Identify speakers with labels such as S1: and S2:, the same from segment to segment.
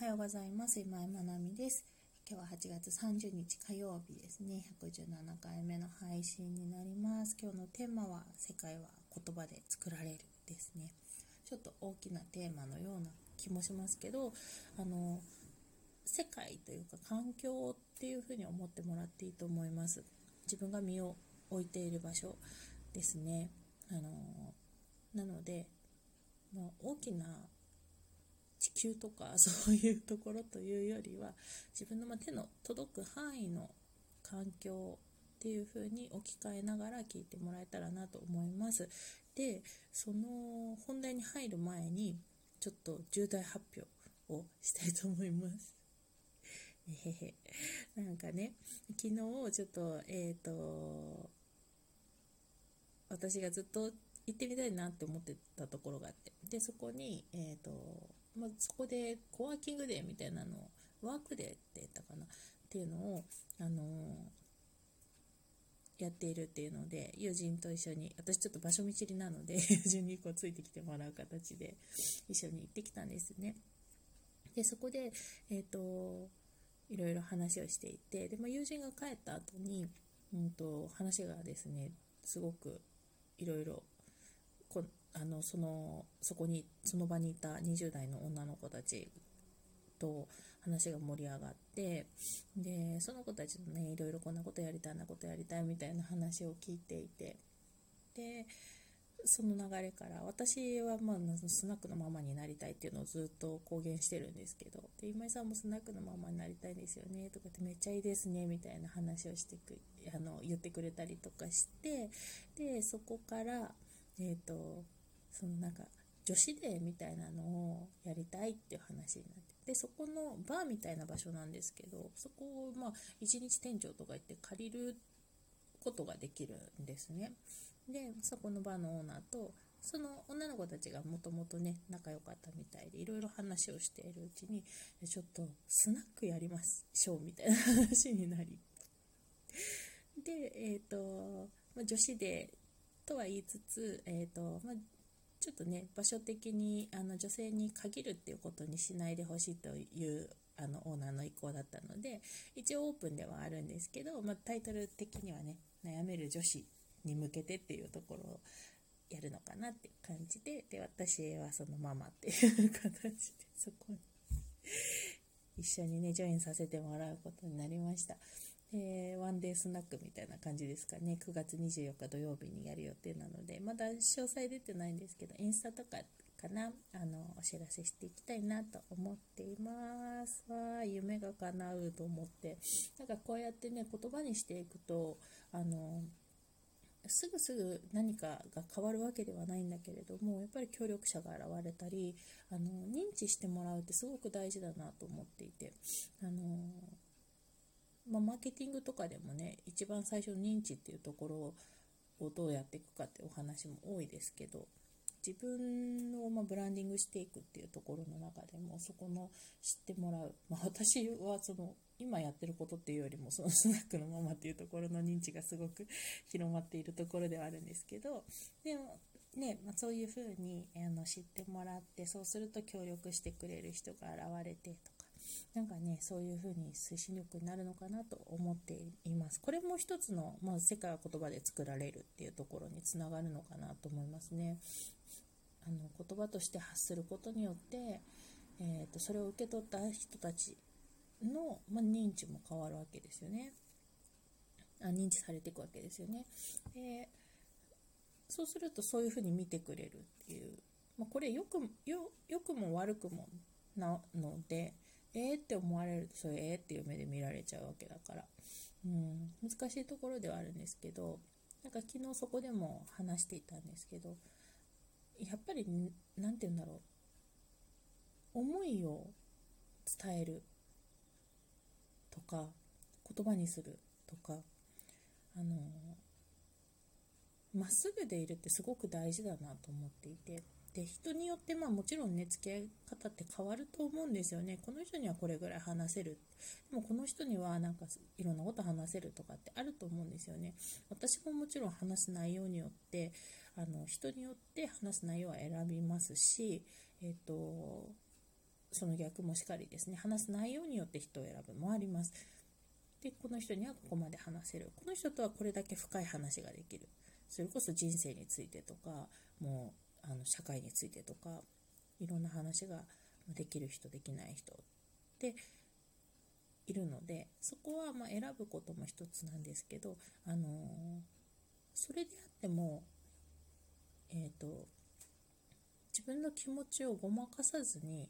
S1: はようございます。今井まなみです。今日は8月30日火曜日ですね。117回目の配信になります。今日のテーマは、世界は言葉で作られるですね。ちょっと大きなテーマのような気もしますけど、あの、世界というか環境っていうふうに思ってもらっていいと思います。自分が身を置いている場所ですね。あの、なので、まあ、大きな地球とか そういうところというよりは自分の手の届く範囲の環境っていう風に置き換えながら聞いてもらえたらなと思います。でその本題に入る前にちょっと重大発表をしたいと思います。へへ。なんかね昨日ちょっとえっ、ー、と私がずっと行ってみたいなって思ってたところがあって。でそこにえっ、ー、とまあ、そこでコワーキングデーみたいなのをワークデーって言ったかな？っていうのを、あのー、やっているっていうので友人と一緒に私ちょっと場所見知りなので 友人にこうついてきてもらう形で一緒に行ってきたんですね。でそこで、えーと、いろいろ話をしていてで、まあ、友人が帰った後に、うんと話がですねすごくいろいろあのそのそこにその場にいた20代の女の子たちと話が盛り上がってでその子たちとねいろいろこんなことやりたいなことやりたいみたいな話を聞いていてでその流れから私はまあスナックのママになりたいっていうのをずっと公言してるんですけどで今井さんもスナックのママになりたいですよねとかってめっちゃいいですねみたいな話をしてくあの言ってくれたりとかしてでそこからえっ、ー、とそのなんか女子デーみたいなのをやりたいっていう話になってでそこのバーみたいな場所なんですけどそこをまあ一日店長とか行って借りることができるんですね。でそこのバーのオーナーとその女の子たちがもともとね仲良かったみたいでいろいろ話をしているうちにちょっとスナックやりましょうみたいな話になりでえっ、ー、と、まあ、女子でとは言いつつ、えーとまあ、ちょっとね場所的にあの女性に限るっていうことにしないでほしいというあのオーナーの意向だったので一応オープンではあるんですけど、まあ、タイトル的にはね悩める女子に向けてっていうところをやるのかなって感じでで私はそのママっていう形でそこに一緒にねジョインさせてもらうことになりました。えー、ワンデースナックみたいな感じですかね。9月24日土曜日にやる予定なので。まだ詳細出てないんですけどインスタとかかな。あのお知らせしていきたいなと思っています。わ夢が叶うと思って。なんかこうやってね言葉にしていくとあのすぐすぐ何かが変わるわけではないんだけれどもやっぱり協力者が現れたりあの認知してもらうってすごく大事だなと思っていて。あのまあ、マーケティングとかでもね一番最初の認知っていうところをどうやっていくかってお話も多いですけど自分をまブランディングしていくっていうところの中でもそこの知ってもらう、まあ、私はその今やってることっていうよりもそのスナックのままっていうところの認知がすごく 広まっているところではあるんですけどでもねまあ、そういうふうにあの知ってもらってそうすると協力してくれる人が現れてとなんかねそういう風に推進力になるのかなと思っています。これも一つの、まあ、世界は言葉で作られるっていうところにつながるのかなと思いますね。あの言葉として発することによって、えーと、それを受け取った人たちの、まあ、認知も変わるわけですよね。あ認知されていくわけですよね。でそうするとそういうふうに見てくれるっていう、まあ、これよくよくも悪くもなのでえーって思われるとそういうえーっていう目で見られちゃうわけだから、うん、難しいところではあるんですけどなんか昨日そこでも話していたんですけどやっぱり何て言うんだろう。思いを伝えるとか言葉にするとかあのまっすぐでいるってすごく大事だなと思っていて。で人によってまあもちろんね付き合い方って変わると思うんですよね。この人にはこれぐらい話せる。でもこの人にはなんかいろんなこと話せるとかってあると思うんですよね。私ももちろん話す内容によってあの人によって話す内容は選びますしえっ、ー、とその逆もしかりですね。話す内容によって人を選ぶもあります。でこの人にはここまで話せる。この人とはこれだけ深い話ができる。それこそ人生についてとかもうあの社会についてとかいろんな話ができる人できない人っているのでそこはま選ぶことも一つなんですけど、あのー、それであっても、えーと、自分の気持ちをごまかさずに、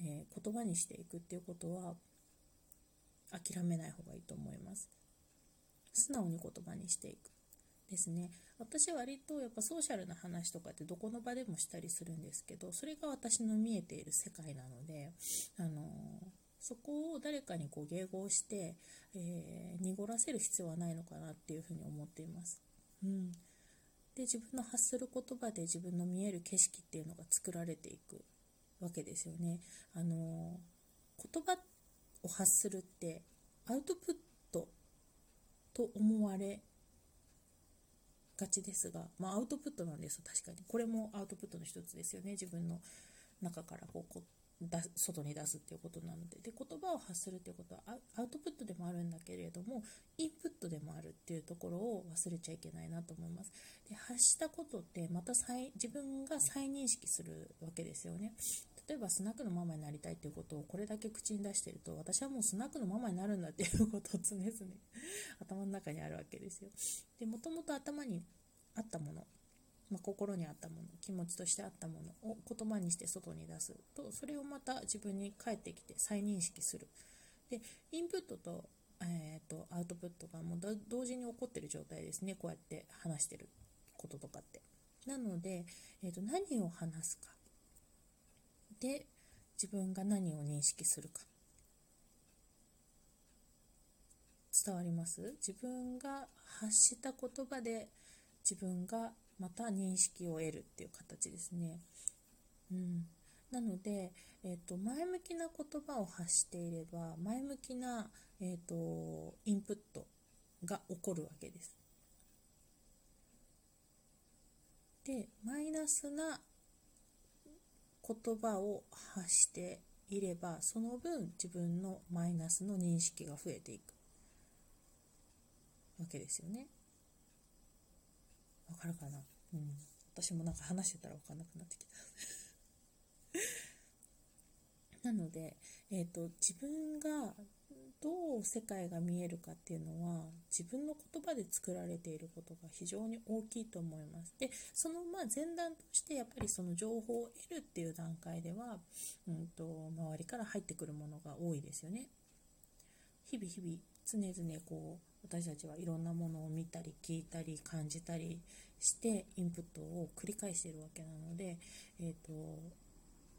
S1: えー、言葉にしていくっていうことは諦めない方がいいと思います。素直に言葉にしていく。ですね私は割とやっぱソーシャルな話とかってどこの場でもしたりするんですけどそれが私の見えている世界なので、あの、そこを誰かにこう迎合して、えー、濁らせる必要はないのかなっていうふうに思っています。うん、で自分の発する言葉で自分の見える景色っていうのが作られていくわけですよね。あの、言葉を発するってアウトプットと思われがちですが、まあ、アウトプットなんです確かに。これもアウトプットの一つですよね自分の中からこうこだ外に出すっていうことなので。で言葉を発するっていうことはアウトプットでもあるんだけれどもインプットでもあるっていうところを忘れちゃいけないなと思います。で発したことってまた再自分が再認識するわけですよね。例えばスナックのママになりたいっていうことをこれだけ口に出してると私はもうスナックのママになるんだっていうことを常々 頭の中にあるわけですよ。でもともと頭にあったもの、まあ、心にあったもの気持ちとしてあったものを言葉にして外に出すとそれをまた自分に返ってきて再認識する。でインプットと,、えーと、アウトプットがもう同時に起こってる状態ですね。こうやって話してることとかって。なので、えーと何を話すか。で自分が何を認識するか伝わります？自分が発した言葉で自分がまた認識を得るっていう形ですね。うん、なので、えーと、前向きな言葉を発していれば前向きな、えーとインプットが起こるわけです。でマイナスな言葉を発していればその分自分のマイナスの認識が増えていくわけですよね。わかるかな？うん。私もなんか話してたらわかんなくなってきた。なので、えっ、ー、と、自分がどう世界が見えるかっていうのは自分の言葉で作られていることが非常に大きいと思います。でそのまあ前段としてやっぱりその情報を得るっていう段階では、うんと、周りから入ってくるものが多いですよね。日々日々常々こう私たちはいろんなものを見たり聞いたり感じたりしてインプットを繰り返しているわけなので、えーと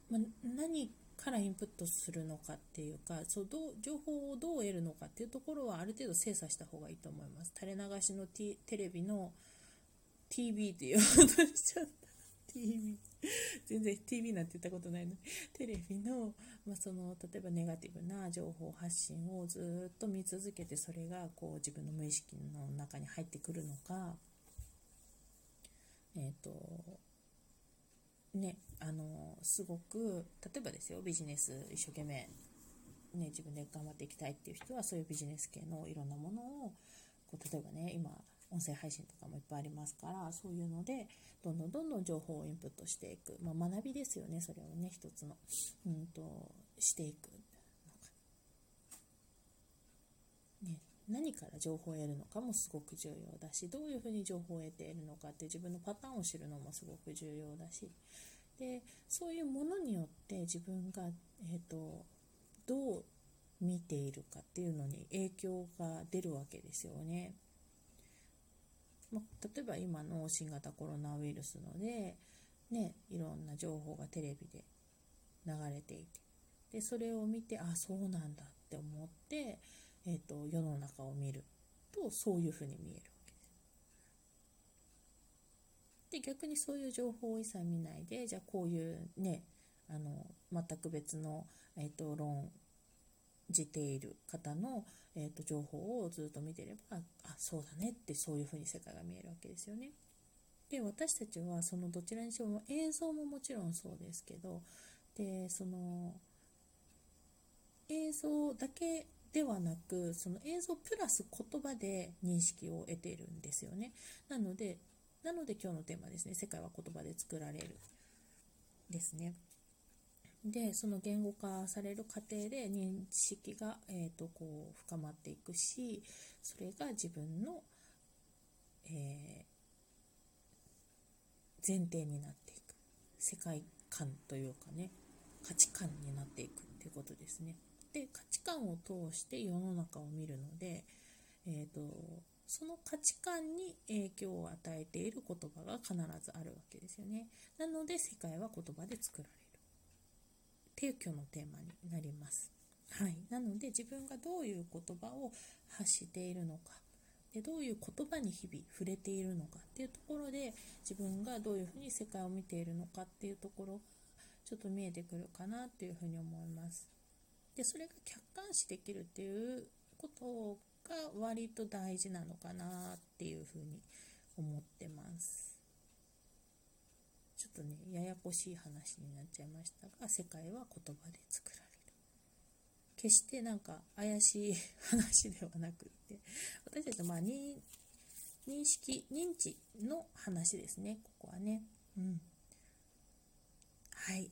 S1: まあ、何からインプットするのかっていうかそうどう情報をどう得るのかっていうところはある程度精査した方がいいと思います。垂れ流しの、T、テレビの TV って言おうとしちゃった。TV 全然 TV なんて言ったことないのに。テレビの,、まあ、その例えばネガティブな情報発信をずっと見続けてそれがこう自分の無意識の中に入ってくるのかえっ、ー、とね、あのすごく例えばですよビジネス一生懸命、ね、自分で頑張っていきたいっていう人はそういうビジネス系のいろんなものをこう例えばね今音声配信とかもいっぱいありますからそういうのでどんどんどんどん情報をインプットしていく、まあ、学びですよねそれをね一つの、うんと、していくね、何から情報を得るのかもすごく重要だしどういうふうに情報を得ているのかって自分のパターンを知るのもすごく重要だしでそういうものによって自分が、えーと、どう見ているかっていうのに影響が出るわけですよね。ま例えば今の新型コロナウイルスので、ね、いろんな情報がテレビで流れていてでそれを見てあそうなんだって思って、えーと、世の中を見るとそういうふうに見えるわけです。で逆にそういう情報を一切見ないでじゃあこういうねあの全く別の、えーと、論じている方の、えーと、情報をずっと見てればあそうだねってそういうふうに世界が見えるわけですよね。で私たちはそのどちらにしろ映像ももちろんそうですけどでその映像だけではなくその映像プラス言葉で認識を得ているんですよね。なのでなので今日のテーマですね。世界は言葉で作られるですね。でその言語化される過程で認識が、えーと、こう深まっていくしそれが自分の、えー、前提になっていく。世界観というかね価値観になっていくっていうことですね。で価値観を通して世の中を見るので、えーと、その価値観に影響を与えている言葉が必ずあるわけですよね。なので世界は言葉で作られるっていう今日のテーマになります。はい、なので自分がどういう言葉を発しているのかでどういう言葉に日々触れているのかっていうところで自分がどういうふうに世界を見ているのかっていうところがちょっと見えてくるかなっていうふうに思います。でそれが客観視できるっていうことが割と大事なのかなっていうふうに思ってます。ちょっとねややこしい話になっちゃいましたが世界は言葉で作られる。決してなんか怪しい話ではなくって私たちのまあ認識認知の話ですねここはね。うんはい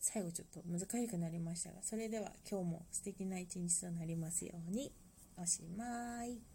S1: 最後ちょっと難しくなりましたがそれでは今日も素敵な一日となりますようにおしまい。